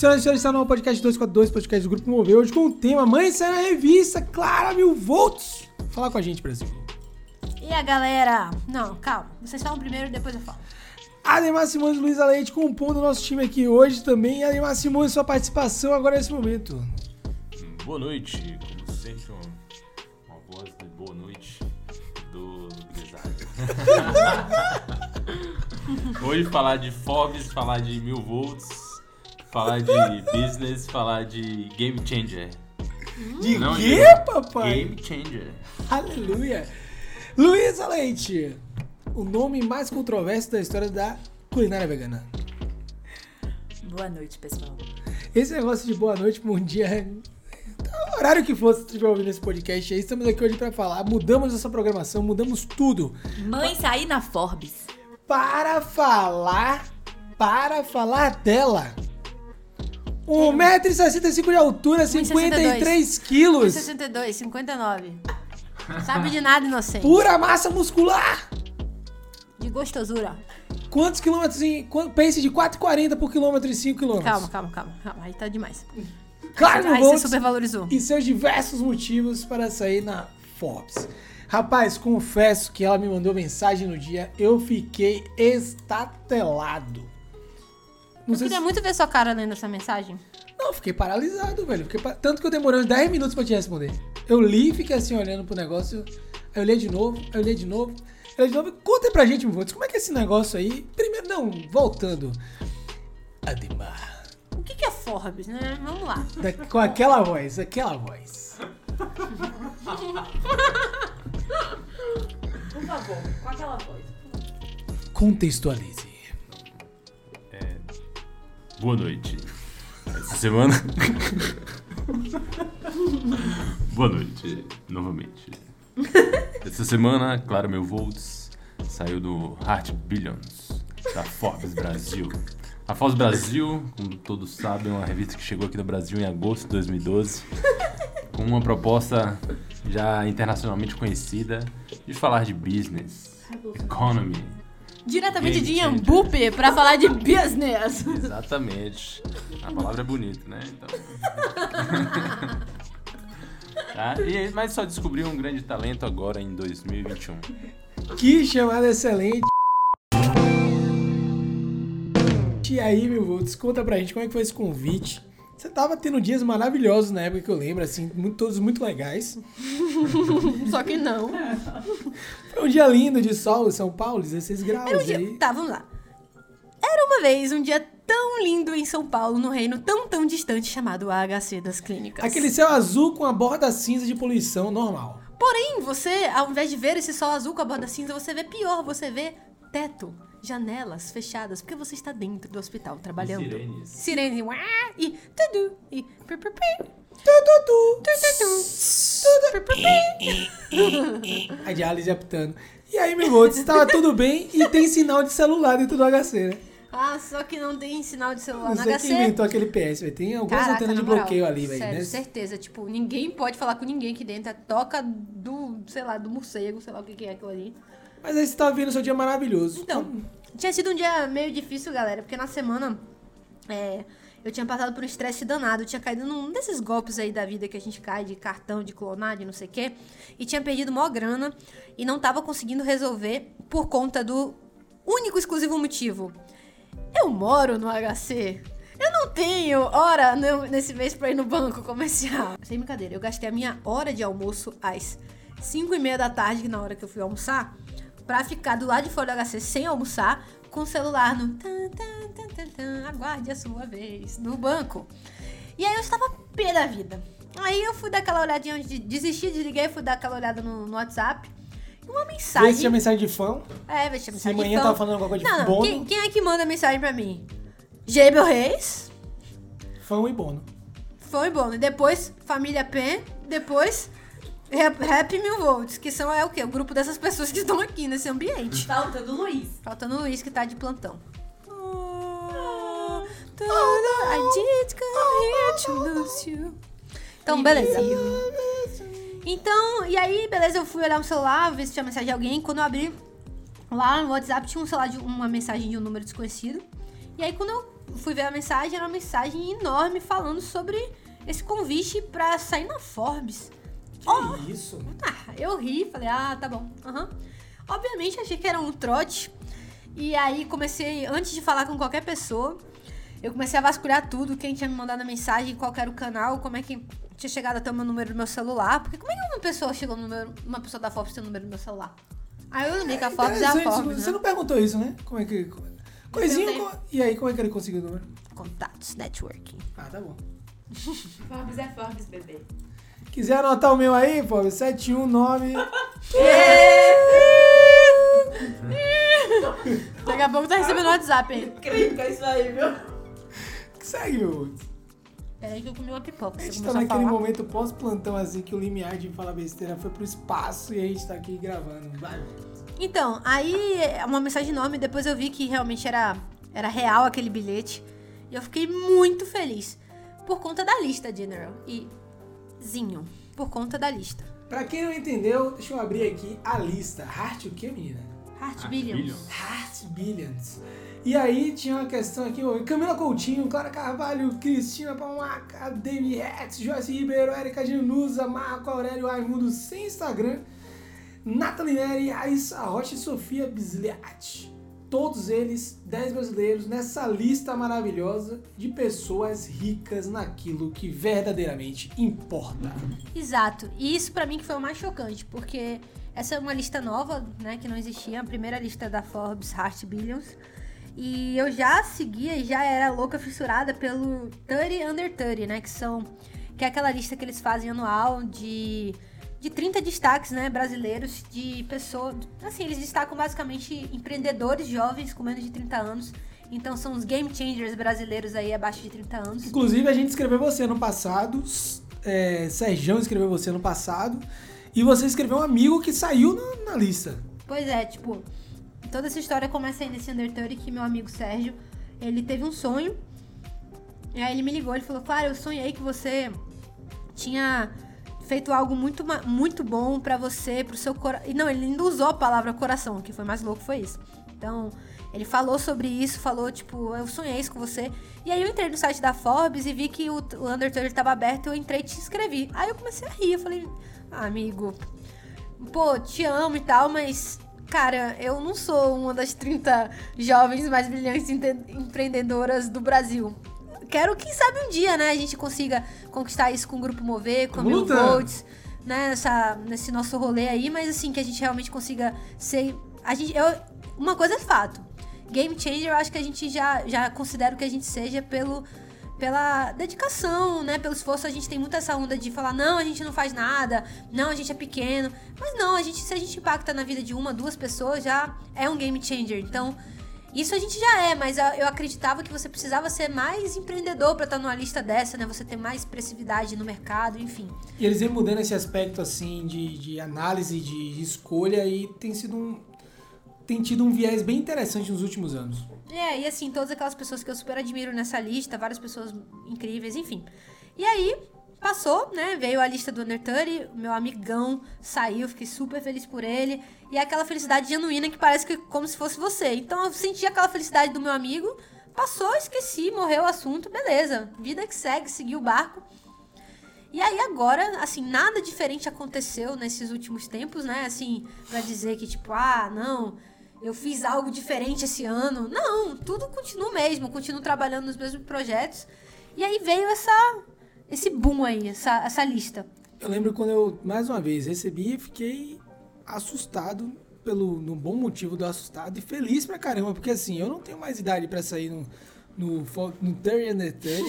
Senhoras e senhores, está no podcast 242, podcast do Grupo Mover, hoje com o tema Mãe Sai na Revista, Clara Mil Volts. Fala com a gente, Brasil. E a galera? Não, calma. Vocês falam primeiro e depois eu falo. Ademar Simões e Luísa Leite compondo o nosso time aqui hoje também. Ademar Simões, sua participação agora nesse momento. Boa noite, como sempre, uma, uma voz de boa noite do empresário. Hoje falar de Forbes, falar de mil volts, falar de business, falar de game changer. De Não, quê, papai? Game changer. Aleluia. Luísa Leite, o nome mais controverso da história da culinária vegana. Boa noite, pessoal. Esse negócio de boa noite, bom dia, tá, o horário que for, se estiver ouvindo esse podcast aí, estamos aqui hoje pra falar. Mudamos essa programação, mudamos tudo. Mãe sair na Forbes. Para falar, para falar dela. 1,65m de altura, 53 quilos. 62, 59. Sabe de nada, inocente. Pura massa muscular. De gostosura. Quantos quilômetros em. Pace de 4,40 por quilômetro e 5 quilômetros. Calma, calma, calma, calma. Aí tá demais. Claro, Aí você supervalorizou. e seus diversos motivos para sair na Forbes. Rapaz, confesso que ela me mandou mensagem no dia, eu fiquei estatelado. Não Eu queria se... muito ver sua cara lendo essa mensagem. Não, eu fiquei paralisado, velho. Fiquei pa- Tanto que eu demorei uns 10 minutos pra te responder. Eu li e fiquei assim olhando pro negócio. Aí eu li de novo, aí eu li de novo. Eu li de novo. Conta pra gente, meu voto, como é que é esse negócio aí? Primeiro, não, voltando. Ademar. O que, que é Forbes, né? Vamos lá. Da- com aquela voz, aquela voz. Por favor, com aquela voz. Contextualize. Boa noite. Essa semana. Boa noite, novamente. Essa semana, Clara Meu Volts saiu do Heart Billions da Forbes Brasil. A Forbes Brasil, como todos sabem, é uma revista que chegou aqui no Brasil em agosto de 2012 com uma proposta já internacionalmente conhecida de falar de business, economy, Diretamente de Game. Iambupe pra falar de business. Exatamente. A palavra é bonita, né? Então. Tá? E, mas só descobriu um grande talento agora em 2021. Que chamada excelente. E aí, meu votos, conta pra gente como é que foi esse convite. Você tava tendo dias maravilhosos na época que eu lembro, assim, muito- todos muito legais. Só que não. Foi um dia lindo de sol em São Paulo, 16 graus Era um dia... aí. Tá, vamos lá. Era uma vez um dia tão lindo em São Paulo, no reino tão, tão distante chamado AHC das Clínicas. Aquele céu azul com a borda cinza de poluição normal. Porém, você, ao invés de ver esse sol azul com a borda cinza, você vê pior, você vê teto, janelas fechadas, porque você está dentro do hospital trabalhando. sirenes. Sirene, uá, e tudo, e pi, pi, pi, Tudo, tu, tu, tu, pi, pi, pi. A diálise apitando. E aí, meu votos, estava tudo bem e tem sinal de celular dentro do HC, né? Ah, só que não tem sinal de celular Não no sei HC. quem inventou aquele PS, velho. Tem algumas Caraca, antenas de na moral, bloqueio ali, velho. Sério, né? certeza. Tipo, ninguém pode falar com ninguém aqui dentro. É toca do, sei lá, do morcego, sei lá o que que é aquilo ali. Mas aí você tava vendo seu dia maravilhoso. Então, tinha sido um dia meio difícil, galera, porque na semana é, eu tinha passado por um estresse danado, eu tinha caído num desses golpes aí da vida que a gente cai de cartão, de clonar, de não sei o quê, e tinha perdido maior grana e não tava conseguindo resolver por conta do único exclusivo motivo. Eu moro no HC. Eu não tenho hora nesse mês pra ir no banco comercial. Sem brincadeira, eu gastei a minha hora de almoço às 5 e meia da tarde, na hora que eu fui almoçar, pra ficar do lado de fora do HC sem almoçar, com o celular no tan, tan, tan, tan, tan, aguarde a sua vez, no banco. E aí eu estava pé da vida. Aí eu fui dar aquela olhadinha, de desistir, desliguei, fui dar aquela olhada no, no WhatsApp. Uma Vê mensagem. se tinha mensagem de fã. É, vai tinha Se mensagem amanhã de tava fã. falando alguma coisa de não. Bono. Quem, quem é que manda mensagem pra mim? Gabriel Reis, Fã e Bono. Fã e Bono. Depois, Família Pen. Depois, Rap, Mil Volts, que são é o quê? O grupo dessas pessoas que estão aqui nesse ambiente. Falta do Luiz. Faltando o Luiz, que tá de plantão. Tudo I did come here to lose you. Então, beleza. Então, e aí, beleza, eu fui olhar no celular, ver se tinha mensagem de alguém. Quando eu abri lá no WhatsApp, tinha um celular de uma mensagem de um número desconhecido. E aí quando eu fui ver a mensagem, era uma mensagem enorme falando sobre esse convite pra sair na Forbes. Que isso? Ah, eu ri, falei, ah, tá bom. aham. Obviamente achei que era um trote. E aí comecei, antes de falar com qualquer pessoa, eu comecei a vasculhar tudo, quem tinha me mandado a mensagem, qual era o canal, como é que tinha chegado até o meu número do meu celular. Porque como é que uma pessoa chegou no número, uma pessoa da Forbes tem o número do meu celular? Aí eu lembrei que a Forbes é a Forbes, Você né? não perguntou isso, né? Como é que. Coisinha. perguntei. co- E aí, como é que ele conseguiu o número? Contatos, networking. Ah, tá bom. Forbes é Forbes, bebê. Quiser anotar o meu aí, pô, 719. Daqui a pouco tá recebendo o WhatsApp que é isso aí, viu? Segue, meu. Peraí que eu comi uma pipoca. A gente tá naquele falar. momento pós-plantão assim que o limiar de falar besteira foi pro espaço e a gente tá aqui gravando. Vai. Então, aí é uma mensagem enorme, depois eu vi que realmente era, era real aquele bilhete. E eu fiquei muito feliz. Por conta da lista, General. E Zinho, por conta da lista. Pra quem não entendeu, deixa eu abrir aqui a lista. Heart o quê, menina? Heart Ah, Billions. Billions. Heart Billions. E aí tinha uma questão aqui, ó, Camila Coutinho, Clara Carvalho, Cristina Palmaca, David Hetz, Joyce Ribeiro, Erika Genusa, Marco Aurélio Raimundo sem Instagram, Nathalie Neri, Raíssa Rocha e Sofia Bisliat. Todos eles, 10 brasileiros, nessa lista maravilhosa de pessoas ricas naquilo que verdadeiramente importa. Exato. E isso pra mim que foi o mais chocante, porque essa é uma lista nova, né, que não existia, a primeira lista da Forbes Heart Billions. E eu já seguia e já era louca fissurada pelo 30 Under 30, né, que são que é aquela lista que eles fazem anual de de 30 destaques, né, brasileiros de pessoas, assim, eles destacam basicamente empreendedores jovens com menos de 30 anos. Então são os game changers brasileiros aí abaixo de 30 anos. Inclusive, a gente escreveu você no passado, é, Sergião escreveu você no passado, e você escreveu um amigo que saiu na, na lista. Pois é, tipo, toda essa história começa aí nesse Under 30 que meu amigo Sérgio, ele teve um sonho. E aí ele me ligou, ele falou, claro, eu sonhei que você tinha feito algo muito, muito bom pra você, pro seu coração. E não, ele ainda usou a palavra coração, o que foi mais louco foi isso. Então, ele falou sobre isso, falou, tipo, eu sonhei isso com você. E aí eu entrei no site da Forbes e vi que o, o Under 30 tava aberto, eu entrei e te inscrevi. Aí eu comecei a rir, eu falei, ah, amigo, pô, te amo e tal, mas, cara, eu não sou uma das 30 jovens mais brilhantes empreendedoras do Brasil. Quero, quem sabe, um dia, né, a gente consiga conquistar isso com o Grupo Mover, com a Mil. Volts, né, nessa, nesse nosso rolê aí, mas assim, que a gente realmente consiga ser. A gente, eu, uma coisa é fato. Game Changer, eu acho que a gente já, já considera que a gente seja pelo, pela dedicação, né? Pelo esforço. A gente tem muito essa onda de falar, não, a gente não faz nada, não, a gente é pequeno. Mas não, a gente, se a gente impacta na vida de uma, duas pessoas, já é um game changer. Então, isso a gente já é, mas eu acreditava que você precisava ser mais empreendedor pra estar numa lista dessa, né? Você ter mais expressividade no mercado, enfim. E eles vêm mudando esse aspecto, assim, de, de análise, de escolha, e tem sido um... Tem tido um viés bem interessante nos últimos anos. É, e assim, todas aquelas pessoas que eu super admiro nessa lista, várias pessoas incríveis, enfim. E aí, passou, né? Veio a lista do Under 30, meu amigão saiu, fiquei super feliz por ele. E é aquela felicidade genuína que parece que como se fosse você. Então eu senti aquela felicidade do meu amigo, passou, esqueci, morreu o assunto, beleza. Vida que segue, segui o barco. E aí agora, assim, nada diferente aconteceu nesses últimos tempos, né? Assim, pra dizer que tipo, ah, não, eu fiz algo diferente esse ano. Não, tudo continua mesmo, continuo trabalhando nos mesmos projetos. E aí veio essa esse boom aí, essa, essa lista. Eu lembro quando eu, mais uma vez, recebi e fiquei assustado, pelo, no bom motivo do assustado, e feliz pra caramba, porque assim, eu não tenho mais idade pra sair no, no, no 30 under 30,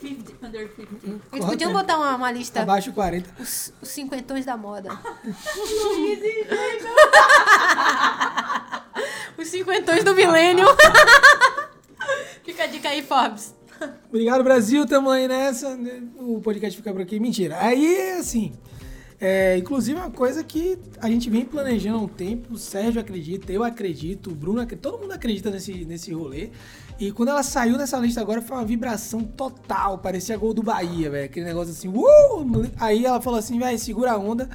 50, under 50. Eles podiam botar uma, uma lista, abaixo 40. os, os cinquentões da moda. os cinquentões do milênio. Fica a dica aí, Forbes. Obrigado, Brasil. Tamo aí nessa. O podcast fica por aqui. Mentira. Aí, assim. É, inclusive, uma coisa que a gente vem planejando há um tempo. O Sérgio acredita, eu acredito, o Bruno acredita. Todo mundo acredita nesse, nesse rolê. E quando ela saiu nessa lista agora, foi uma vibração total. Parecia gol do Bahia, velho. Aquele negócio assim. Uh! Aí ela falou assim, velho, segura a onda.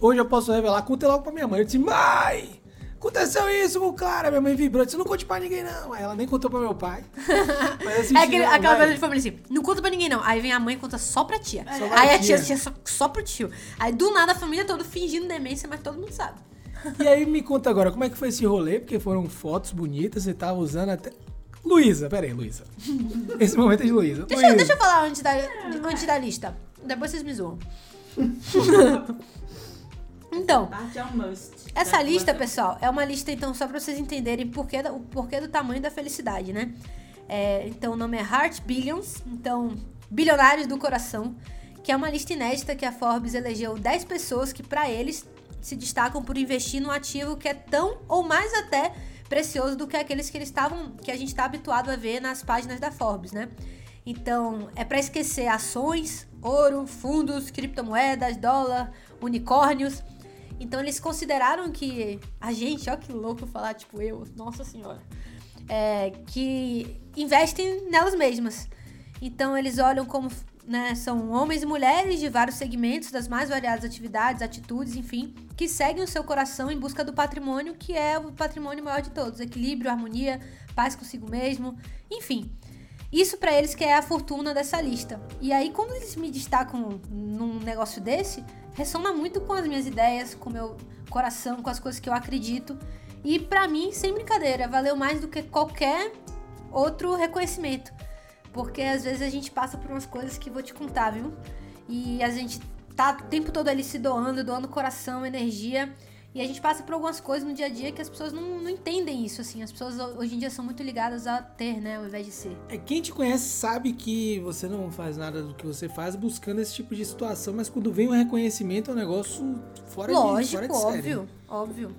Hoje eu posso revelar. Conta logo pra minha mãe. Eu disse, mãe! Aconteceu isso com o cara, minha mãe vibrou. Disse, não conte pra ninguém, não. Aí ela nem contou pra meu pai. Mas assim, É aquele, não, aquela coisa de família assim, não conta pra ninguém não. Aí vem a mãe e conta só pra tia. Só pra Aí a tia. tia, só, só pro tio. Aí do nada a família toda fingindo demência, mas todo mundo sabe. E aí me conta agora, como é que foi esse rolê? Porque foram fotos bonitas, você tava usando até. Luísa, pera aí, Luísa. Esse momento é de Luísa. Deixa, deixa eu falar antes da, antes da lista. Depois vocês me zoam. então, é um must. Essa lista, pessoal, é uma lista, então, só pra vocês entenderem porquê, o porquê do tamanho da felicidade, né? É, então, o nome é Heart Billions, então, bilionários do coração, que é uma lista inédita que a Forbes elegeu 10 pessoas que, pra eles, se destacam por investir num ativo que é tão ou mais até precioso do que aqueles que eles estavam, que a gente está habituado a ver nas páginas da Forbes, né? Então, é pra esquecer ações, ouro, fundos, criptomoedas, dólar, unicórnios. Então eles consideraram que a gente, ó que louco falar, tipo eu, nossa senhora, é, que investem nelas mesmas. Então eles olham como, né, são homens e mulheres de vários segmentos, das mais variadas atividades, atitudes, enfim, que seguem o seu coração em busca do patrimônio, que é o patrimônio maior de todos, equilíbrio, harmonia, paz consigo mesmo, enfim. Isso pra eles que é a fortuna dessa lista. E aí, quando eles me destacam num negócio desse, ressona muito com as minhas ideias, com meu coração, com as coisas que eu acredito. E pra mim, sem brincadeira, valeu mais do que qualquer outro reconhecimento. Porque às vezes a gente passa por umas coisas que vou te contar, viu? E a gente tá o tempo todo ali se doando, doando coração, energia. E a gente passa por algumas coisas no dia a dia que as pessoas não, não entendem isso, assim. As pessoas hoje em dia são muito ligadas a ter, né, ao invés de ser. É, quem te conhece sabe que você não faz nada do que você faz buscando esse tipo de situação, mas quando vem um reconhecimento é um negócio fora de, Lógico, fora de série. óbvio, óbvio.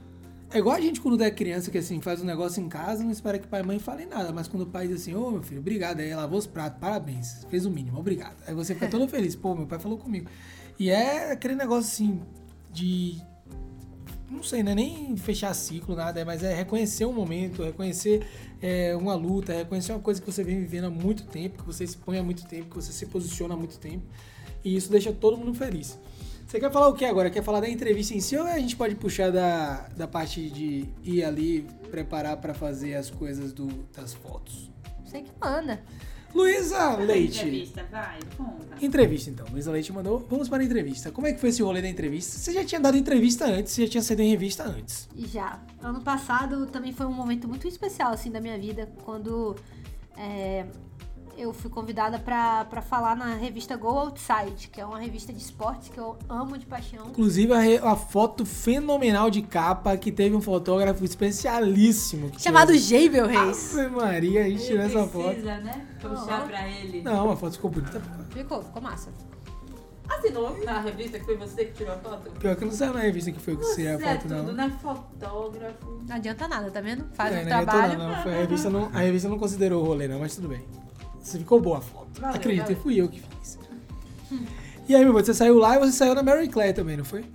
É igual a gente quando é criança que assim faz um negócio em casa, não espera que pai e mãe falem nada, mas quando o pai diz assim, ô meu filho, obrigado, aí lavou os pratos, parabéns, fez o mínimo, obrigado. Aí você fica todo feliz, pô, meu pai falou comigo. E é aquele negócio assim de não sei, não é nem fechar ciclo, nada, mas é reconhecer um momento, reconhecer é, uma luta, reconhecer uma coisa que você vem vivendo há muito tempo, que você expõe há muito tempo, que você se posiciona há muito tempo. E isso deixa todo mundo feliz. Você quer falar o que agora? Quer falar da entrevista em si ou a gente pode puxar da, da parte de ir ali preparar para fazer as coisas do, das fotos? Você que manda. Luísa Leite. Entrevista, vai, conta. Entrevista então. Luísa Leite mandou. Vamos para a entrevista. Como é que foi esse rolê da entrevista? Você já tinha dado entrevista antes, você já tinha sido em revista antes. E já. Ano passado também foi um momento muito especial, assim, da minha vida, quando é, eu fui convidada pra, pra falar na revista Go Outside, que é uma revista de esportes que eu amo de paixão. Inclusive a, a foto fenomenal de capa que teve um fotógrafo especialíssimo. que Chamado Geibel Reis. Ave Maria, a gente tirou essa foto. precisa, né? Puxar Aham. pra ele. Não, a foto ficou bonita. Ficou, ficou massa. Assinou na revista que foi você que tirou a foto? Pior que não saiu na revista que foi que você Você a é foto, tudo, não. né? Fotógrafo. Não adianta nada, tá vendo? Faz É, um não trabalho. Não, não, foi a, revista não, a revista não considerou o rolê, não, mas tudo bem. Você ficou boa a foto. Valeu, Acredita, valeu. fui eu que fiz. E aí, meu irmão, você saiu lá e você saiu na Mary Claire também, não foi?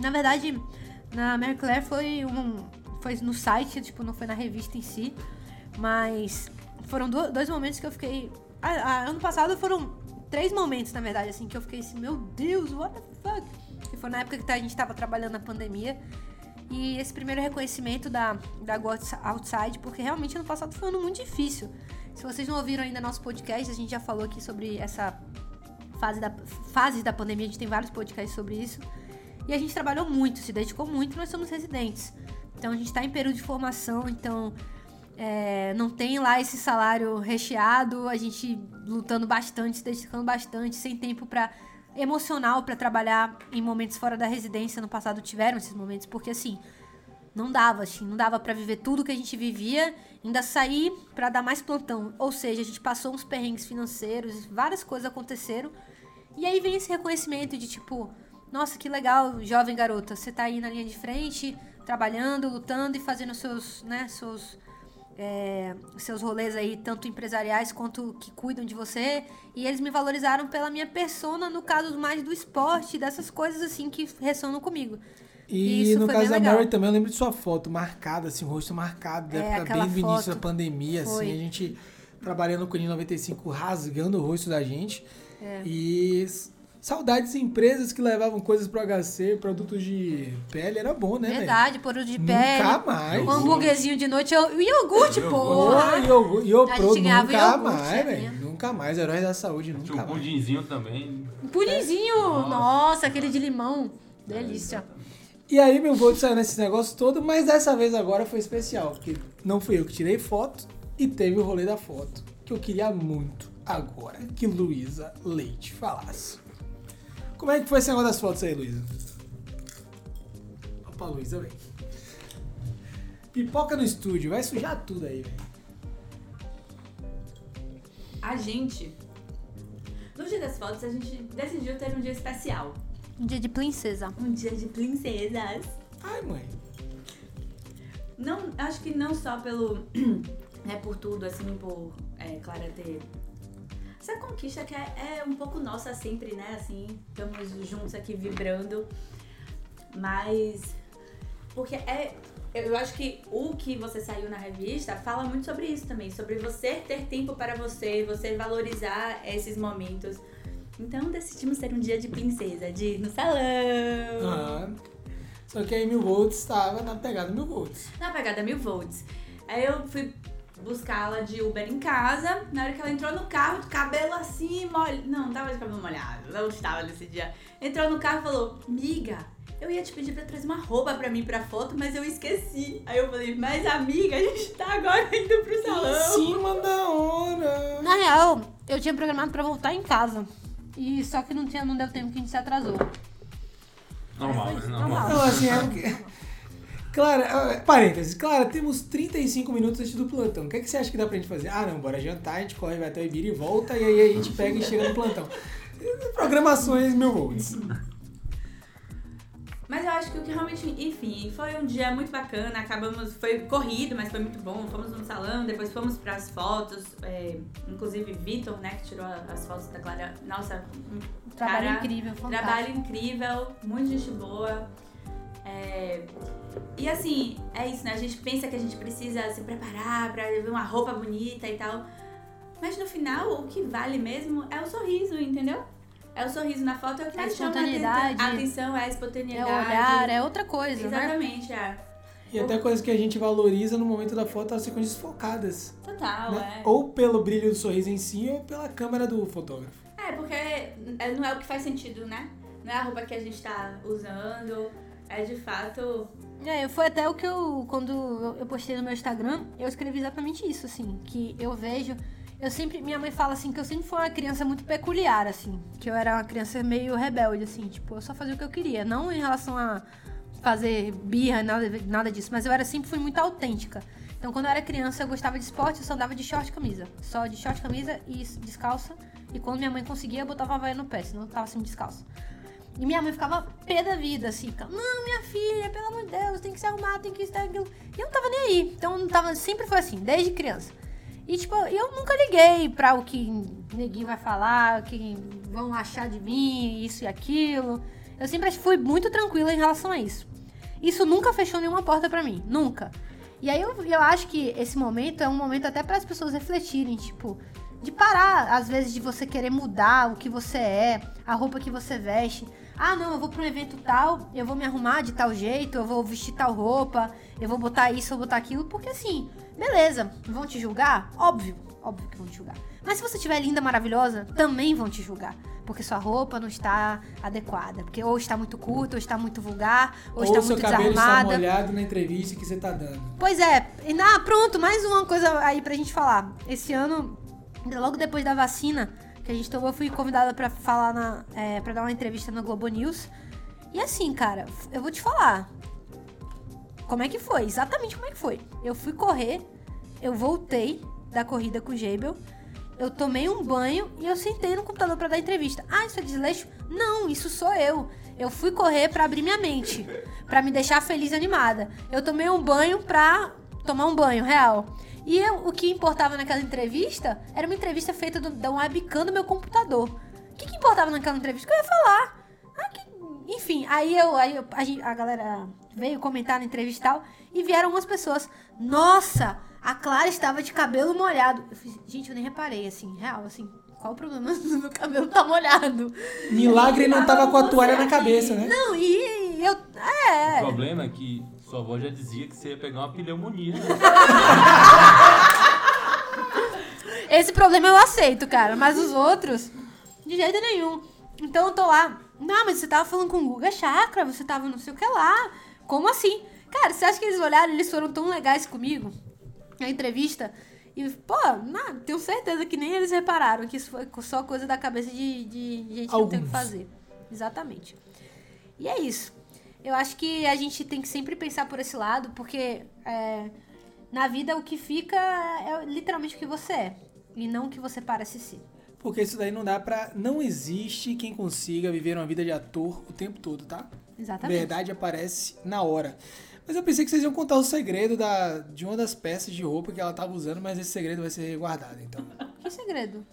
Na verdade, na Mary Claire foi um. Foi no site, tipo, não foi na revista em si. Mas foram do- dois momentos que eu fiquei. Ah, ano passado foram três momentos, na verdade, assim, que eu fiquei assim, meu Deus, what the fuck? Que foi na época que a gente tava trabalhando na pandemia. E esse primeiro reconhecimento da, da Go Outside, porque realmente ano passado foi um ano muito difícil. Se vocês não ouviram ainda nosso podcast, a gente já falou aqui sobre essa fase da, fases da pandemia, a gente tem vários podcasts sobre isso. E a gente trabalhou muito, se dedicou muito, nós somos residentes. Então a gente está em período de formação, então é, não tem lá esse salário recheado, a gente lutando bastante, se dedicando bastante, sem tempo para emocional para trabalhar em momentos fora da residência. No passado tiveram esses momentos, porque assim, não dava, assim, não dava para viver tudo que a gente vivia, ainda sair para dar mais plantão. Ou seja, a gente passou uns perrengues financeiros, várias coisas aconteceram. E aí vem esse reconhecimento de tipo, nossa, que legal, jovem garota, você tá aí na linha de frente, trabalhando, lutando e fazendo seus, né, seus é, seus rolês aí, tanto empresariais quanto que cuidam de você. E eles me valorizaram pela minha persona, no caso mais do esporte, dessas coisas assim que ressonam comigo. E Isso no caso da. Mary também, eu lembro de sua foto marcada, assim, o rosto marcado, da É, época bem do início da pandemia, Foi. assim, a gente trabalhando com o N95, rasgando o rosto da gente. É. E Saudades de empresas que levavam coisas pro HC, produtos de pele, era bom, né? Verdade, por de pele. Nunca mais. Um hambúrguerzinho de noite. O iogurte, Iogurte. porra. Ô, e o A pro gente ganhava nunca iogurte, mais, é velho. Nunca mais. Heróis da saúde, Tinha nunca um mais. pudinzinho também. Um pudinzinho. Nossa, aquele de limão. Delícia. E aí meu voo saiu nesse negócio todo, mas dessa vez agora foi especial, porque não fui eu que tirei foto e teve o rolê da foto, que eu queria muito agora que Luísa Leite falasse. Como é que foi esse negócio das fotos aí, Luísa? Opa, Luísa, vem. Pipoca no estúdio, vai sujar tudo aí, velho. A gente, no dia das fotos, a gente decidiu ter um dia especial. Um dia de princesa. Um dia de princesas. Ai, mãe. Não, acho que não só pelo. É por tudo, assim, por é, Clara ter. Essa conquista que é, é um pouco nossa sempre, né? Assim, estamos juntos aqui vibrando. Mas. Porque é. Eu acho que o que você saiu na revista fala muito sobre isso também. Sobre você ter tempo para você, você valorizar esses momentos. Então decidimos ter um dia de princesa, de ir no salão. Ah, só que aí Mil Volts estava na pegada Mil Volts. na pegada mil volts. Aí eu fui buscá-la de Uber em casa. Na hora que ela entrou no carro, cabelo assim, molhado. Não, não tava de cabelo molhado, não estava nesse dia. Entrou no carro e falou: Miga, eu ia te pedir pra trazer uma roupa pra mim pra foto, mas eu esqueci. Aí eu falei: Mas amiga, a gente tá agora indo pro Em salão. cima da hora. Na real, eu tinha programado pra voltar em casa. E só que não, tinha, não deu tempo que a gente se atrasou. Normal, né? Normal. Normal. Não, assim, é porque... Clara, parênteses, Clara, temos 35 minutos antes do plantão. O que, é que você acha que dá pra gente fazer? Ah, não, bora jantar, a gente corre, vai até o Ibira e volta, e aí a gente pega e chega no plantão. Programações mil volts. Mas eu acho que o que realmente, enfim, foi um dia muito bacana. Acabamos, foi corrido, mas foi muito bom. Fomos no salão, depois fomos pras fotos. é, inclusive, Vitor, né, que tirou as fotos da Clara. Nossa, um Trabalho cara- incrível, fantástico. Trabalho incrível, muito gente boa. É, E assim, é isso, né? A gente pensa que a gente precisa se preparar pra ver uma roupa bonita e tal. Mas no final, o que vale mesmo é o sorriso, entendeu? É o sorriso na foto, é o que É mais chama a atenção, é a É espontaneidade. o olhar, é outra coisa, né? Exatamente, é. E até coisas que a gente valoriza no momento da foto, elas ficam desfocadas. Total, né? é. Ou pelo brilho do sorriso em si, ou pela câmera do fotógrafo. É, porque é- não é o que faz sentido, né? Não é a roupa que a gente tá usando. É de fato. É, foi até o que eu, quando eu- eu postei no meu Instagram, eu escrevi exatamente isso, assim, que eu vejo, eu sempre, minha mãe fala assim, que eu sempre fui uma criança muito peculiar, assim, que eu era uma criança meio rebelde, assim, tipo, eu só fazia o que eu queria, não em relação a fazer birra, nada, nada disso, mas eu era sempre fui muito autêntica. Então, quando eu era criança, eu gostava de esporte, eu só andava de short e camisa. Só de short, camisa e descalça. E quando minha mãe conseguia, eu botava a vaia no pé, senão eu tava sempre descalça. E minha mãe ficava pé da vida, assim, não, minha filha, pelo amor de Deus, tem que se arrumar, tem que estar aquilo. E eu não tava nem aí. Então não tava, sempre foi assim, desde criança. E tipo, eu nunca liguei pra o que neguinho vai falar, o que vão achar de mim, isso e aquilo. Eu sempre fui muito tranquila em relação a isso. Isso nunca fechou nenhuma porta pra mim, nunca. E aí eu, eu acho que esse momento é um momento até para as pessoas refletirem, tipo, de parar, às vezes, de você querer mudar o que você é, a roupa que você veste. Ah, não, eu vou pra um evento tal, eu vou me arrumar de tal jeito, eu vou vestir tal roupa, eu vou botar isso, eu vou botar aquilo, porque assim, beleza, vão te julgar? Óbvio, óbvio que vão te julgar. Mas se você estiver linda, maravilhosa, também vão te julgar. Porque sua roupa não está adequada. Porque ou está muito curta, ou está muito vulgar, ou, Ou, está seu muito cabelo está desarmada. molhado na entrevista que você tá dando. Pois é, e, ah, pronto, mais uma coisa aí pra gente falar. Esse ano, logo depois da vacina que a gente tomou, eu fui convidada pra falar na. É, pra dar uma entrevista na Globo News. E assim, cara, eu vou te falar. Como é que foi? Exatamente como é que foi. Eu fui correr, eu voltei da corrida com o Jabel, eu tomei um banho e eu sentei no computador pra dar entrevista. Ah, isso é desleixo? Não, isso sou eu. Eu fui correr pra abrir minha mente, pra me deixar feliz e animada. Eu tomei um banho pra tomar um banho real. E eu- o que importava naquela entrevista era uma entrevista feita da webcam do meu computador. O que, que importava naquela entrevista? Que eu ia falar? Ah, que- Enfim, aí eu, aí eu- a, gente- a galera veio comentar na entrevista e tal, e vieram umas pessoas. Nossa, a Clara estava de cabelo molhado. Eu fiz, gente, eu nem reparei, assim, real, assim. qual o problema do meu cabelo tá molhado? Milagre não tava com a toalha na cabeça, né? Não, e eu. O É. problema é que sua avó já dizia que você ia pegar uma pneumonia. né? Esse problema eu aceito, cara. Mas os outros, de jeito nenhum. Então eu tô lá. Não, mas você tava falando com o Guga Chakra, você tava não sei o que lá. Como assim? Cara, você acha que eles olharam eles foram tão legais comigo? Na entrevista. E, pô, não, tenho certeza que nem eles repararam que isso foi só coisa da cabeça de, de gente que não tem o que Alguns. fazer. Exatamente. E é isso. Eu acho que a gente tem que sempre pensar por esse lado, porque é, na vida o que fica é literalmente o que você é. E não o que você parece ser. Porque isso daí não dá pra. Não existe quem consiga viver uma vida de ator o tempo todo, tá? Exatamente. Verdade aparece na hora. Mas eu pensei que vocês iam contar o segredo da, de uma das peças de roupa que ela tava usando, mas esse segredo vai ser guardado, então. Que segredo?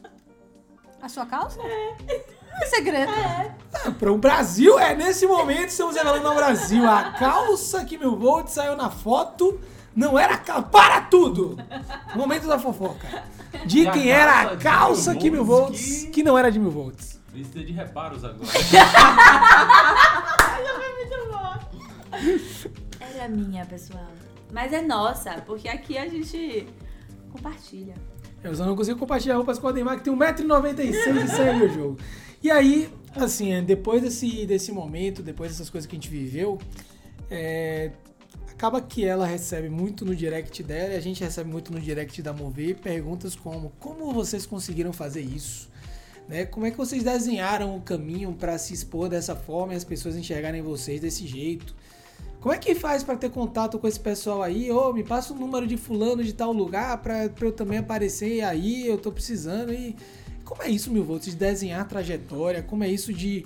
A sua calça? É. Que segredo? Ah, Para o Brasil, é nesse momento estamos revelando ao Brasil. A calça que meu Volt saiu na foto não era calça. Para tudo! Momento da fofoca. De E a quem era a calça de calça mil que mil volts que- que não era de mil volts. Precisa de reparos agora. Era minha, pessoal. Mas é nossa, porque aqui a gente compartilha. Eu só não consigo compartilhar roupas com o Ademar, que tem 1,96m e sai do jogo. E aí, assim, é, depois desse, desse momento, depois dessas coisas que a gente viveu, é, acaba que ela recebe muito no direct dela e a gente recebe muito no direct da Mover perguntas como: como vocês conseguiram fazer isso? Né? Como é que vocês desenharam o caminho para se expor dessa forma e as pessoas enxergarem vocês desse jeito? Como é que faz para ter contato com esse pessoal aí? Ô, me passa o número de fulano de tal lugar pra eu também aparecer aí, eu tô precisando. E como é isso, mil volts, de desenhar trajetória? Como é isso de.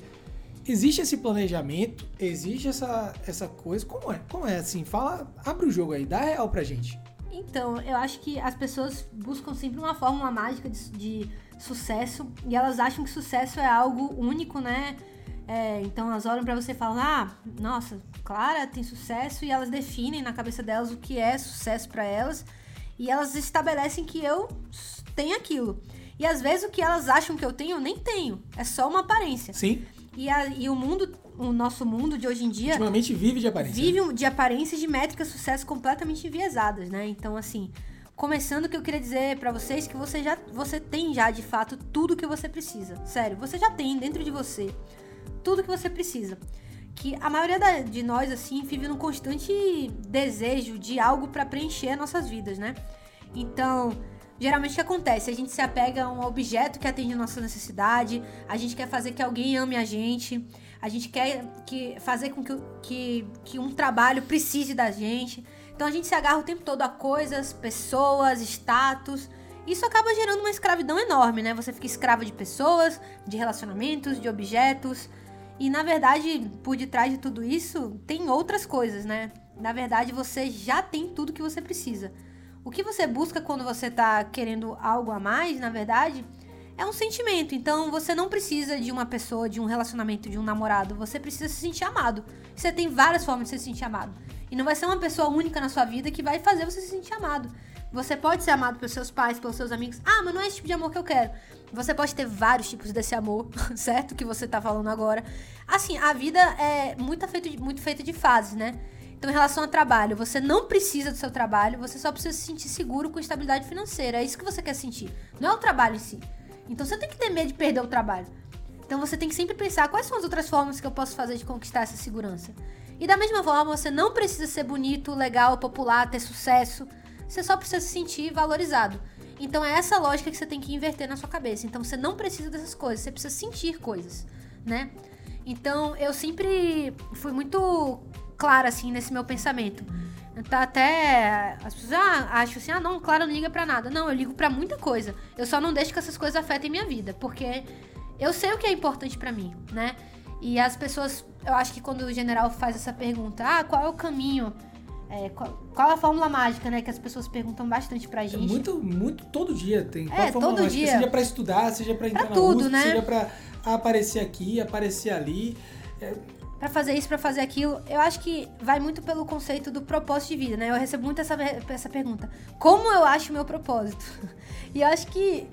Existe esse planejamento? Existe essa, essa coisa? Como é? Como é assim? Fala, abre o jogo aí, dá real pra gente. Então, eu acho que as pessoas buscam sempre uma fórmula mágica de, de sucesso e elas acham que sucesso é algo único, né? É, então elas olham pra você e falam: Ah, nossa, Clara tem sucesso e elas definem na cabeça delas o que é sucesso pra elas e elas estabelecem que eu tenho aquilo. E às vezes o que elas acham que eu tenho, eu nem tenho. É só uma aparência. Sim, E, a- e o mundo, o nosso mundo de hoje em dia, ultimamente vive de aparência. vive um- de aparências de métricas sucesso completamente enviesadas, né? Então, assim, começando o que eu queria dizer pra vocês que você já você tem já de fato tudo que você precisa. Sério, você já tem dentro de você tudo que você precisa. Que a maioria da- de nós assim vive num constante desejo de algo pra preencher nossas vidas, né? Então, geralmente o que acontece? A gente se apega a um objeto que atende a nossa necessidade, a gente quer fazer que alguém ame a gente, a gente quer que, fazer com que, que, que um trabalho precise da gente. Então a gente se agarra o tempo todo a coisas, pessoas, status. Isso acaba gerando uma escravidão enorme, né? Você fica escrava de pessoas, de relacionamentos, de objetos. E na verdade, por detrás de tudo isso, tem outras coisas, né? Na verdade, você já tem tudo que você precisa. O que você busca quando você tá querendo algo a mais, na verdade, é um sentimento. Então você não precisa de uma pessoa, de um relacionamento, de um namorado. Você precisa se sentir amado. Você tem várias formas de se sentir amado. E não vai ser uma pessoa única na sua vida que vai fazer você se sentir amado. Você pode ser amado pelos seus pais, pelos seus amigos. Ah, mas não é esse tipo de amor que eu quero. Você pode ter vários tipos desse amor, certo? Que você tá falando agora. Assim, a vida é muito feita de, muito feita de fases, né? Então, em relação ao trabalho, você não precisa do seu trabalho, você só precisa se sentir seguro com estabilidade financeira. É isso que você quer sentir. Não é o trabalho em si. Então, você tem que ter medo de perder o trabalho. Então, você tem que sempre pensar quais são as outras formas que eu posso fazer de conquistar essa segurança. E da mesma forma, você não precisa ser bonito, legal, popular, ter sucesso. Você só precisa se sentir valorizado. Então, é essa lógica que você tem que inverter na sua cabeça. Então, você não precisa dessas coisas, você precisa sentir coisas, né? Então, eu sempre fui muito clara, assim, nesse meu pensamento. Tá até. As pessoas ah, acham assim, ah, não, Clara não liga pra nada. Não, eu ligo pra muita coisa. Eu só não deixo que essas coisas afetem minha vida. Porque eu sei o que é importante pra mim, né? E as pessoas, eu acho que quando o general faz essa pergunta, ah, qual é o caminho? É, qual, qual é a fórmula mágica, né? Que as pessoas perguntam bastante pra É gente. muito, muito, todo dia tem. É, Qual a fórmula todo mágica? dia. Seja pra estudar, seja pra entrar Pra na tudo, né? seja pra aparecer aqui, aparecer ali. Pra fazer isso, pra fazer aquilo, eu acho que vai muito pelo conceito do propósito de vida, né? Eu recebo muito essa, essa pergunta. Como eu acho o meu propósito? E eu acho que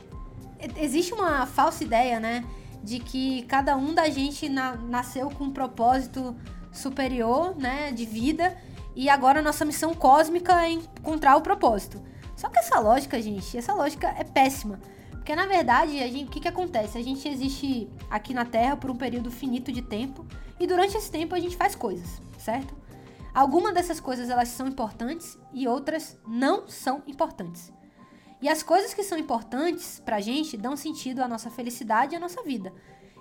existe uma falsa ideia, né? De que cada um da gente na- nasceu com um propósito superior, né? De vida. E agora nossa missão cósmica é encontrar o propósito. Só que essa lógica, gente, essa lógica é péssima. Porque na verdade, a gente, o que, que acontece? A gente existe aqui na Terra por um período finito de tempo. E durante esse tempo a gente faz coisas, certo? Algumas dessas coisas elas são importantes e outras não são importantes. E as coisas que são importantes pra gente dão sentido à nossa felicidade e à nossa vida.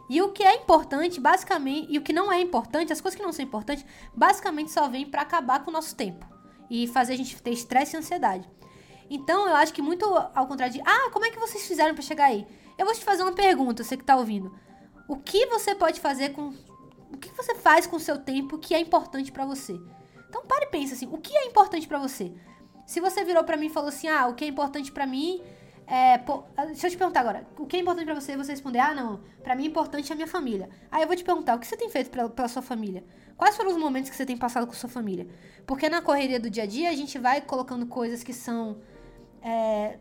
E o que é importante, basicamente, e o que não é importante, as coisas que não são importantes, basicamente só vêm pra acabar com o nosso tempo e fazer a gente ter estresse e ansiedade. Então, eu acho que muito ao contrário de, ah, como é que vocês fizeram pra chegar aí? Eu vou te fazer uma pergunta, você que tá ouvindo. O que você pode fazer com o que você faz com o seu tempo que é importante pra você? Então, para e pensa assim, o que é importante pra você? Se você virou pra mim e falou assim: "Ah, o que é importante pra mim é, pô, ah, deixa eu te perguntar agora, o que é importante pra você? Você responder: "Ah, não, pra mim é importante a minha família". Aí eu vou te perguntar: o que você tem feito pela, pela sua família? Quais foram os momentos que você tem passado com sua família? Porque na correria do dia a dia a gente vai colocando coisas que são é,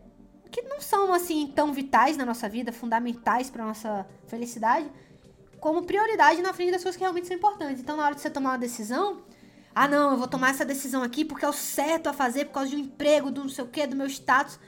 que não são assim tão vitais na nossa vida, fundamentais pra nossa felicidade, como prioridade na frente das coisas que realmente são importantes. Então, na hora de você tomar uma decisão, ah, não, eu vou tomar essa decisão aqui porque é o certo a fazer por causa de um emprego, do não sei o quê, do meu status.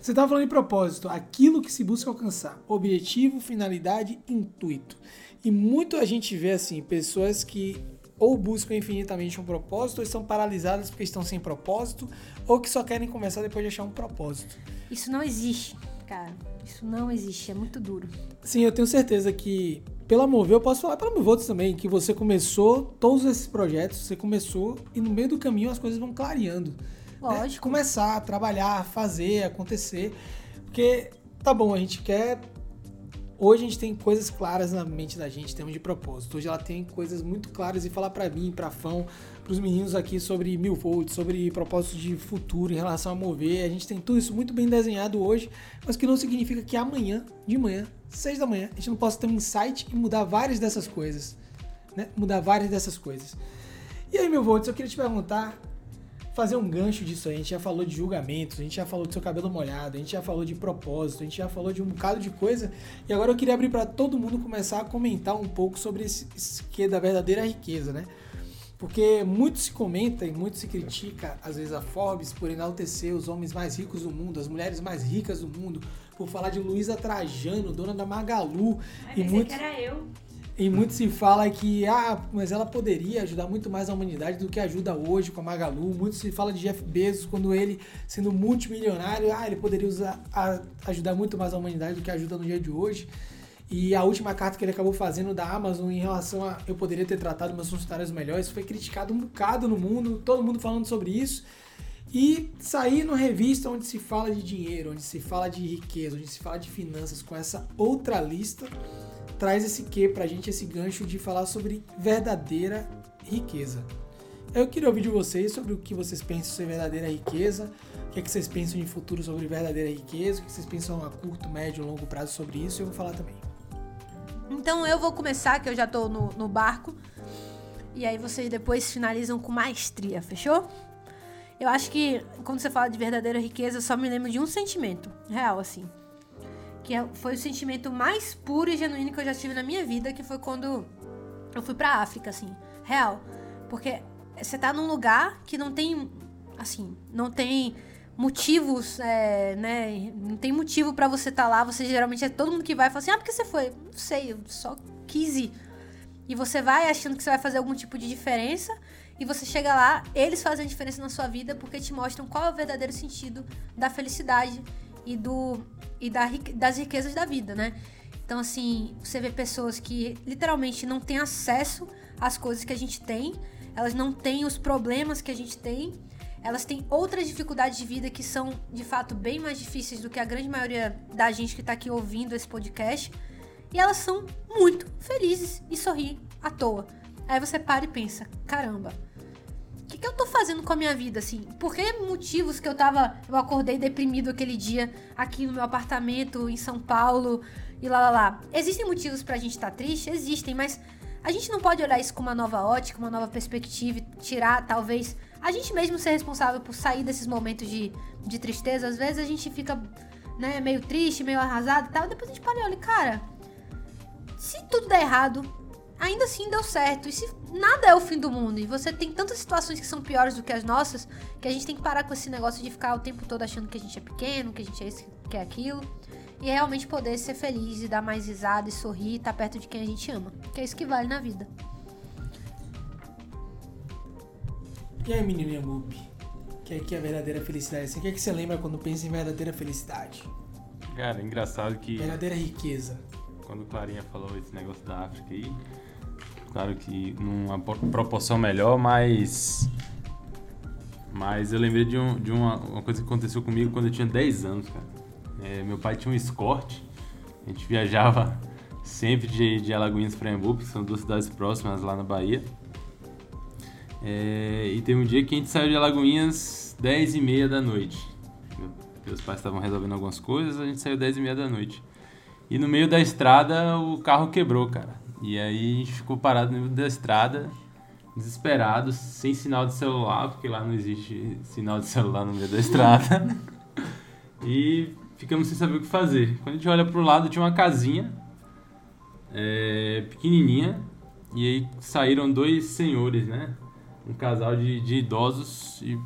Você estava falando de propósito, aquilo que se busca alcançar, objetivo, finalidade, intuito. E muito a gente vê assim, pessoas que ou buscam infinitamente um propósito, ou estão paralisadas porque estão sem propósito, ou que só querem começar depois de achar um propósito. Isso não existe, cara. Isso não existe, é muito duro. Sim, eu tenho certeza que, pela Mover, eu posso falar pela Mover também, que você começou todos esses projetos, você começou e no meio do caminho as coisas vão clareando. né? Lógico. Começar, trabalhar, fazer, acontecer. Porque, tá bom, a gente quer. Hoje a gente tem coisas claras na mente da gente, em termos de propósito. Hoje ela tem coisas muito claras e falar pra mim, pra Fão, pros meninos aqui sobre mil volts, sobre propósitos de futuro em relação a mover. A gente tem tudo isso muito bem desenhado hoje, mas que não significa que amanhã, de manhã, seis da manhã, a gente não possa ter um insight e mudar várias dessas coisas. Né? Mudar várias dessas coisas. E aí, meu volts, eu queria te perguntar fazer um gancho disso aí. A gente já falou de julgamentos, a gente já falou do seu cabelo molhado, a gente já falou de propósito, a gente já falou de um bocado de coisa. E agora eu queria abrir para todo mundo começar a comentar um pouco sobre esse, que é da verdadeira riqueza, né? Porque muito se comenta e muito se critica, às vezes, a Forbes por enaltecer os homens mais ricos do mundo, as mulheres mais ricas do mundo, por falar de Luísa Trajano, dona da Magalu. Ai, e muito, que era eu. E muito se fala que, ah, mas ela poderia ajudar muito mais a humanidade do que ajuda hoje com a Magalu. Muito se fala de Jeff Bezos, quando ele, sendo multimilionário, ah, ele poderia usar, a- ajudar muito mais a humanidade do que ajuda no dia de hoje. E a última carta que ele acabou fazendo da Amazon em relação a eu poderia ter tratado meus funcionários melhores foi criticado um bocado no mundo, todo mundo falando sobre isso. E sair numa revista onde se fala de dinheiro, onde se fala de riqueza, onde se fala de finanças com essa outra lista, traz esse quê pra gente, esse gancho de falar sobre verdadeira riqueza. Eu queria ouvir de vocês sobre o que vocês pensam sobre verdadeira riqueza, o que, é que vocês pensam de futuro sobre verdadeira riqueza, o que vocês pensam a curto, médio, longo prazo sobre isso, eu vou falar também. Então eu vou começar, que eu já tô no, no barco. E aí vocês depois finalizam com maestria, fechou? Eu acho que quando você fala de verdadeira riqueza, eu só me lembro de um sentimento, real, assim. Que é- foi o sentimento mais puro e genuíno que eu já tive na minha vida, que foi quando eu fui pra África, assim, real. Porque você tá num lugar que não tem, assim, não tem motivos, é, né? Não tem motivo pra você estar lá. Você geralmente é todo mundo que vai e fala assim: ah, por que você foi? Não sei, eu só quis ir. E você vai achando que você vai fazer algum tipo de diferença. E você chega lá, eles fazem a diferença na sua vida porque te mostram qual é o verdadeiro sentido da felicidade e, do, e da, das riquezas da vida, né? Então, assim, você vê pessoas que literalmente não têm acesso às coisas que a gente tem, elas não têm os problemas que a gente tem, elas têm outras dificuldades de vida que são, de fato, bem mais difíceis do que a grande maioria da gente que tá aqui ouvindo esse podcast. E elas são muito felizes e sorriem à toa. Aí você para e pensa: caramba, que, eu tô fazendo com a minha vida, assim? Por que motivos que eu tava. Eu acordei deprimido aquele dia aqui no meu apartamento em São Paulo e lá lá lá. Existem motivos pra gente estar triste? Existem, mas a gente não pode olhar isso com uma nova ótica, uma nova perspectiva e tirar, talvez, a gente mesmo ser responsável por sair desses momentos de, de tristeza. Às vezes a gente fica né, meio triste, meio arrasado e tal. Depois a gente para e olha, cara, se tudo der errado, ainda assim deu certo. E se nada é o fim do mundo e você tem tantas situações que são piores do que as nossas, que a gente tem que parar com esse negócio de ficar o tempo todo achando que a gente é pequeno, que a gente é isso, que é aquilo. E realmente poder ser feliz e dar mais risada e sorrir e estar perto de quem a gente ama. Que é isso que vale na vida. E aí, menininha? O que é que é a verdadeira felicidade? Assim, o que é que você lembra quando pensa em verdadeira felicidade? Cara, é engraçado que Verdadeira riqueza. quando Clarinha falou esse negócio da África aí, claro que numa por- proporção melhor, mas. Mas eu lembrei de, um- de uma, uma coisa que aconteceu comigo quando eu tinha 10 anos, cara. É, meu pai tinha um escorte, a gente viajava sempre de, de Alagoinhas para Embu, que são duas cidades próximas lá na Bahia. É, e teve um dia que a gente saiu de Alagoinhas 10 e meia da noite. Meu- Meus pais estavam resolvendo algumas coisas, a gente saiu 10 e meia da noite. E no meio da estrada o carro quebrou, cara. E aí a gente ficou parado no meio da estrada, desesperado, sem sinal de celular, porque lá não existe sinal de celular no meio da estrada. e ficamos sem saber o que fazer. Quando a gente olha pro lado, tinha uma casinha é, pequenininha. E aí saíram dois senhores, né? Um casal de, de idosos e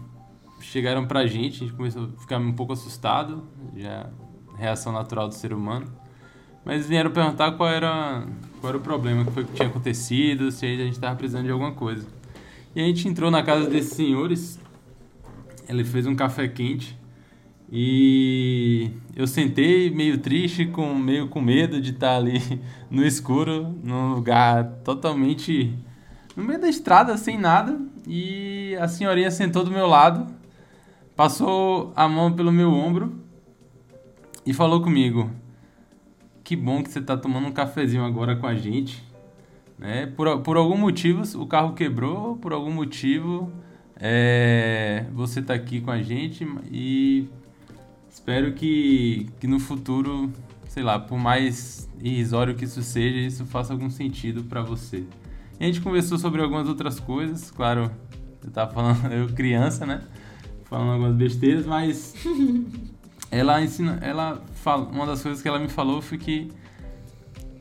chegaram pra gente. A gente começou a ficar um pouco assustado, já reação natural do ser humano. Mas vieram perguntar qual era, qual era o problema, que foi que tinha acontecido, se a gente estava precisando de alguma coisa. E a gente entrou na casa desses senhores, ele fez um café quente e eu sentei meio triste, com meio com medo de estar ali no escuro, num lugar totalmente no meio da estrada, sem nada, e a senhorinha sentou do meu lado, passou a mão pelo meu ombro e falou comigo: Que bom que você está tomando um cafezinho agora com a gente. Né? Por, por algum motivo o carro quebrou, por algum motivo é, você está aqui com a gente e espero que, que no futuro, sei lá, por mais irrisório que isso seja, isso faça algum sentido para você. A gente conversou sobre algumas outras coisas, claro, eu tava falando, eu criança, né? Falando algumas besteiras, mas ela ensina, ela fala, uma das coisas que ela me falou foi que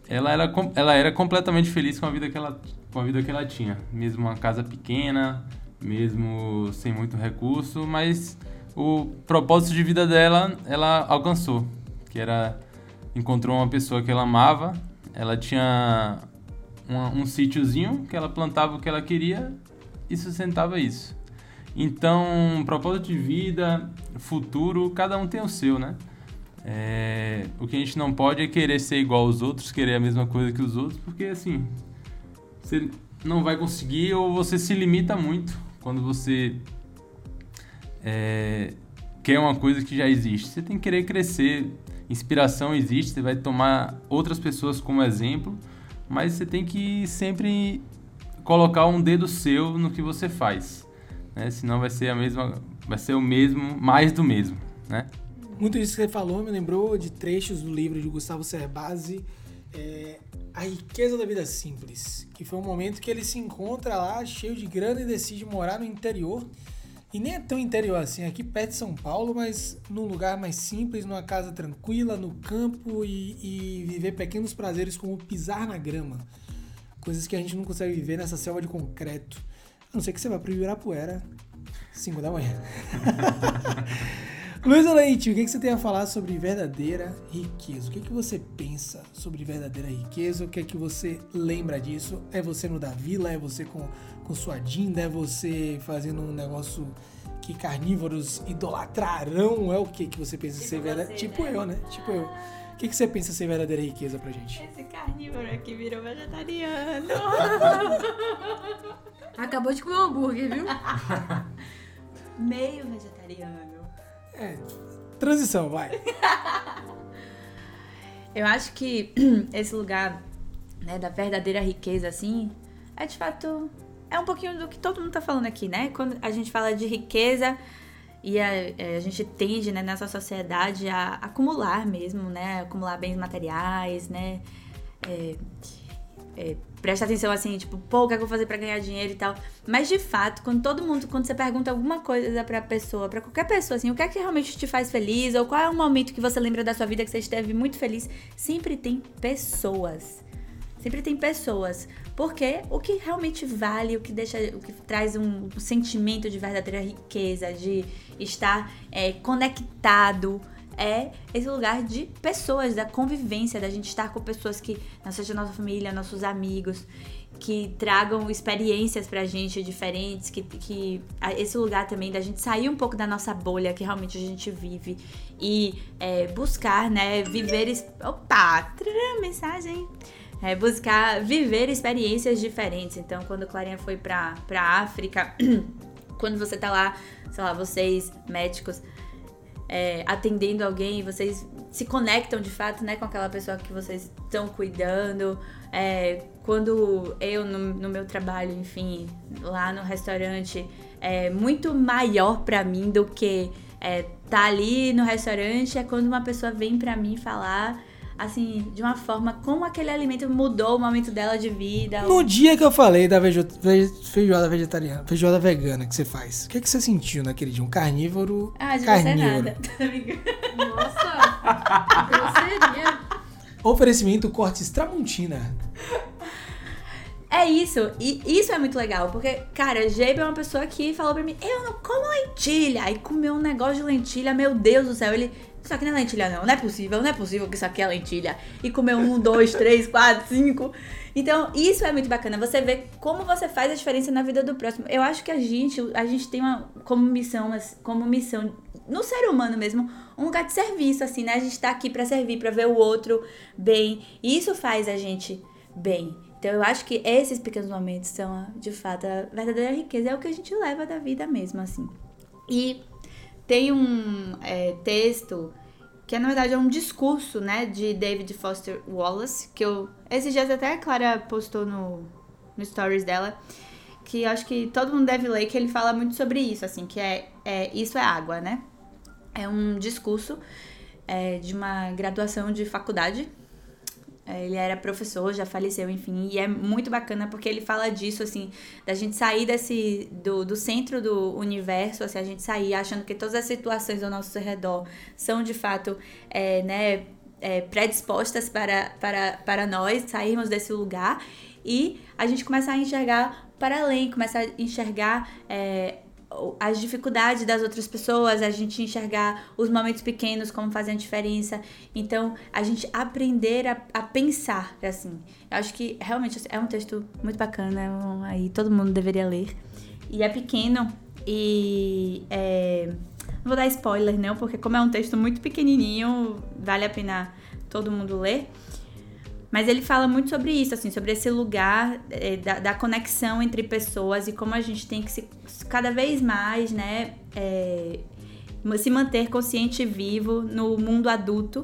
ela era, ela era completamente feliz com a vida que ela, com a vida que ela tinha, mesmo uma casa pequena, mesmo sem muito recurso, mas o propósito de vida dela, ela alcançou, que era encontrou uma pessoa que ela amava, ela tinha um sítiozinho que ela plantava o que ela queria e sustentava isso. Então, propósito de vida, futuro, cada um tem o seu, né? É, o que a gente não pode é querer ser igual aos outros, querer a mesma coisa que os outros, porque assim, você não vai conseguir ou você se limita muito quando você é, quer uma coisa que já existe. Você tem que querer crescer, inspiração existe, você vai tomar outras pessoas como exemplo, mas você tem que sempre colocar um dedo seu no que você faz, né? Senão vai ser a mesma, vai ser o mesmo, mais do mesmo, né? Muito disso que você falou me lembrou de trechos do livro de Gustavo Cerbasi, é, A Riqueza da Vida Simples, que foi um momento que ele se encontra lá cheio de grana e decide morar no interior. E nem é tão interior assim, aqui perto de São Paulo, mas num lugar mais simples, numa casa tranquila, no campo e, e viver pequenos prazeres como pisar na grama. Coisas que a gente não consegue viver nessa selva de concreto. A não ser que você vá pro Ibirapuera, 5 da manhã. Luísa Leite, o que, que você tem a falar sobre verdadeira riqueza? O que, que você pensa sobre verdadeira riqueza? O que é que você lembra disso? É você no da vila? É você com, com sua dinda? É você fazendo um negócio que carnívoros idolatrarão? É o que que você pensa Tipo ser verdadeira? Tipo né? eu, né? Tipo eu. O que, que você pensa ser verdadeira riqueza pra gente? Esse carnívoro aqui virou vegetariano. Acabou de comer um hambúrguer, viu? Meio vegetariano. É, transição, vai. Eu acho que esse lugar né, da verdadeira riqueza, assim, é de fato. É um pouquinho do que todo mundo tá falando aqui, né? Quando a gente fala de riqueza e a, é, a gente tende, né, nessa sociedade a acumular mesmo, né? Acumular bens materiais, né? É, é, presta atenção assim, tipo, pô, o que, é que eu vou fazer pra ganhar dinheiro e tal. Mas de fato, quando todo mundo, quando você pergunta alguma coisa pra pessoa, pra qualquer pessoa, assim, o que é que realmente te faz feliz, ou qual é o momento que você lembra da sua vida que você esteve muito feliz, sempre tem pessoas. Sempre tem pessoas. Porque o que realmente vale, o que deixa, o que traz um, sentimento de verdadeira riqueza, de estar é, conectado, é esse lugar de pessoas, da convivência, da gente estar com pessoas que não seja nossa família, nossos amigos, que tragam experiências pra gente diferentes, que, que esse lugar também da gente sair um pouco da nossa bolha que realmente a gente vive e é, buscar, né, viver. Opa! Mensagem! É, buscar viver experiências diferentes. Então, quando Clarinha foi pra, pra África, quando você tá lá, sei lá, vocês, médicos, é, atendendo alguém, vocês se conectam de fato, né, com aquela pessoa que vocês estão cuidando. É, quando eu, no, no, meu trabalho, enfim, lá no restaurante, é muito maior para mim do que é, tá ali no restaurante, é quando uma pessoa vem para mim falar assim, de uma forma como aquele alimento mudou o momento dela de vida. No dia que eu falei da vejo, feijoada vegetariana, feijoada vegana que você faz, o que, que você sentiu naquele dia? Um carnívoro? Ah, de carnívoro. você nada. Nossa, grosseria. Oferecimento Cortes Tramontina. É isso, e isso é muito legal, porque, cara, Jebe é uma pessoa que falou pra mim, eu não como lentilha, aí comeu um negócio de lentilha, meu Deus do céu, ele, isso aqui não é lentilha, não. Não é possível, não é possível que isso aqui é lentilha. E comer um, dois, três, quatro, cinco. Então, isso é muito bacana. Você vê como você faz a diferença na vida do próximo. Eu acho que a gente, a gente tem uma, como missão, como missão, no ser humano mesmo, um lugar de serviço, assim, né? A gente tá aqui para servir, para ver o outro bem. E isso faz a gente bem. Então, eu acho que esses pequenos momentos são, de fato, a verdadeira riqueza. É o que a gente leva da vida mesmo, assim. E tem um é, texto que é, na verdade é um discurso, né, de David Foster Wallace, que eu esses dias até a Clara postou no, no stories dela, que acho que todo mundo deve ler, que ele fala muito sobre isso, assim, que é, é isso é água, né? É um discurso é, de uma graduação de faculdade ele era professor, já faleceu, enfim, e é muito bacana porque ele fala disso, assim, da gente sair desse, do, do centro do universo, assim, a gente sair achando que todas as situações ao nosso redor são de fato, é, né, é, predispostas para, para, para nós sairmos desse lugar e a gente começar a enxergar para além, começar a enxergar é, as dificuldades das outras pessoas, a gente enxergar os momentos pequenos como fazem a diferença. Então, a gente aprender a, a pensar, assim. Eu acho que realmente é um texto muito bacana, é aí todo mundo deveria ler. E é pequeno e é, não vou dar spoiler não, porque como é um texto muito pequenininho, vale a pena todo mundo ler. Mas ele fala muito sobre isso, assim, sobre esse lugar é, da, da, conexão entre pessoas e como a gente tem que se cada vez mais, né, é, se manter consciente e vivo no mundo adulto.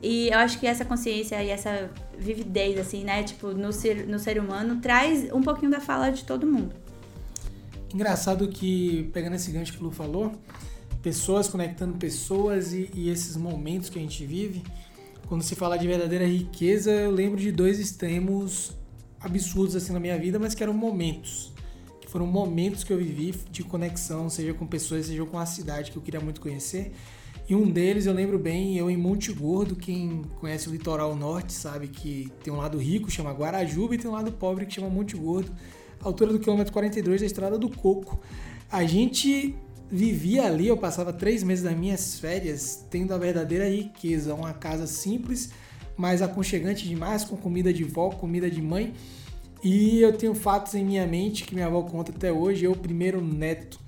E eu acho que essa consciência e essa vividez, assim, né, tipo, no ser, no ser humano, traz um pouquinho da fala de todo mundo. Engraçado que, pegando esse gancho que o Lu falou, pessoas conectando pessoas e, e esses momentos que a gente vive, quando se fala de verdadeira riqueza, eu lembro de dois extremos absurdos assim na minha vida, mas que eram momentos. Que foram momentos que eu vivi de conexão, seja com pessoas, seja com a cidade que eu queria muito conhecer. E um deles eu lembro bem, eu em Monte Gordo, quem conhece o litoral norte sabe que tem um lado rico, chama Guarajuba, e tem um lado pobre que chama Monte Gordo, altura do quilômetro 42 da Estrada do Coco. A gente vivia ali, eu passava três meses das minhas férias tendo a verdadeira riqueza, uma casa simples, mas aconchegante demais, com comida de vó, comida de mãe. E eu tenho fatos em minha mente que minha avó conta até hoje, eu primeiro neto.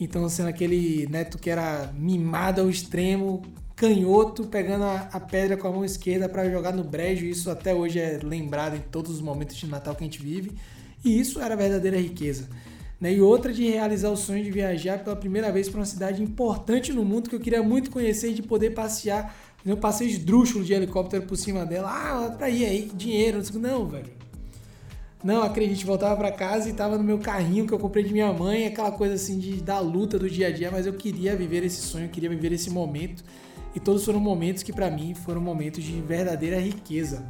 Então sendo aquele neto que era mimado ao extremo, canhoto, pegando a, a pedra com a mão esquerda para jogar no brejo. Isso até hoje é lembrado em todos os momentos de Natal que a gente vive. E isso era verdadeira riqueza. Né? E outra de realizar o sonho de viajar pela primeira vez para uma cidade importante no mundo que eu queria muito conhecer e de poder passear. Eu passei esdrúxulo de helicóptero por cima dela. Ah, pra ir aí, dinheiro. Não, velho. Não, acredite, voltava para casa e tava no meu carrinho que eu comprei de minha mãe, aquela coisa assim de da luta do dia a dia, mas eu queria viver esse sonho, eu queria viver esse momento. E todos foram momentos que para mim foram momentos de verdadeira riqueza.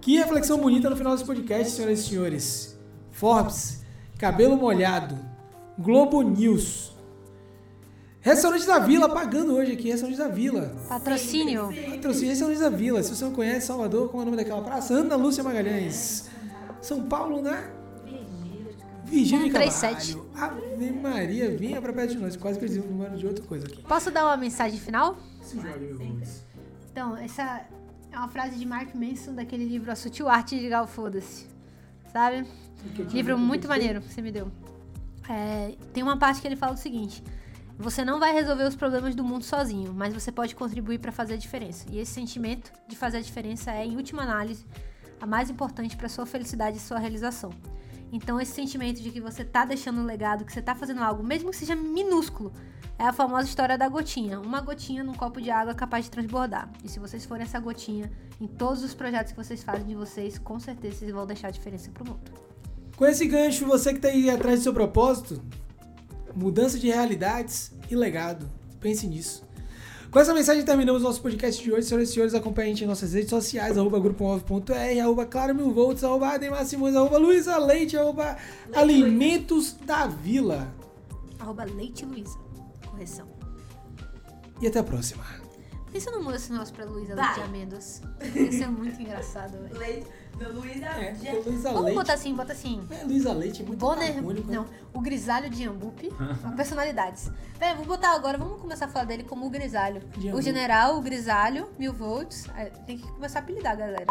Que reflexão bonita no final desse podcast, senhoras e senhores. Forbes, cabelo molhado, Globo News. Restaurante da Vila pagando hoje aqui, Restaurante da Vila. Patrocínio. Patrocínio Restaurante da Vila. Se você não conhece Salvador, qual é o nome daquela praça? Ana Lúcia Magalhães. São Paulo, né? Virgínia 137. Cavalho. Ave Maria, vinha pra perto de nós. Quase que eu disse o número de outra coisa aqui. Posso dar uma mensagem final? Se joga, meu Rubens. Então, essa é uma frase de Mark Manson daquele livro A Sutil Arte de Ligar o Foda-se. Sabe? Livro muito maneiro que você me deu. É, tem uma parte que ele fala o seguinte: você não vai resolver os problemas do mundo sozinho, mas você pode contribuir para fazer a diferença. E esse sentimento de fazer a diferença é, em última análise, a mais importante para sua felicidade e sua realização. Então, esse sentimento de que você tá deixando um legado, que você tá fazendo algo, mesmo que seja minúsculo, é a famosa história da gotinha. Uma gotinha num copo de água é capaz de transbordar. E se vocês forem essa gotinha em todos os projetos que vocês fazem de vocês, com certeza vocês vão deixar a diferença pro mundo. Com esse gancho, você que tá aí atrás do seu propósito, mudança de realidades e legado. Pense nisso. Com essa mensagem terminamos nosso podcast de hoje. Senhoras e senhores, acompanhe a gente em nossas redes sociais, arroba grupomov.r, arroba claro mil volts, arroba Ademar Simões, arroba Luísa Leite, arroba Alimentos da Vila. Arroba Leite Luiza. Correção. E até a próxima. Por que você não muda esse negócio pra Luísa. Leite de Amêndoas? Isso é muito engraçado, velho. Leite do Luísa. É, Luísa Vamos Leite. botar assim, bota assim. É, Luísa Leite é muito Bonner, antagônico, né? não, o grisalho de Ambupe, personalidades. Pera, vou botar agora, vamos começar a falar dele como o grisalho. O general, o grisalho, mil volts. É, Tem que começar a apelidar, galera.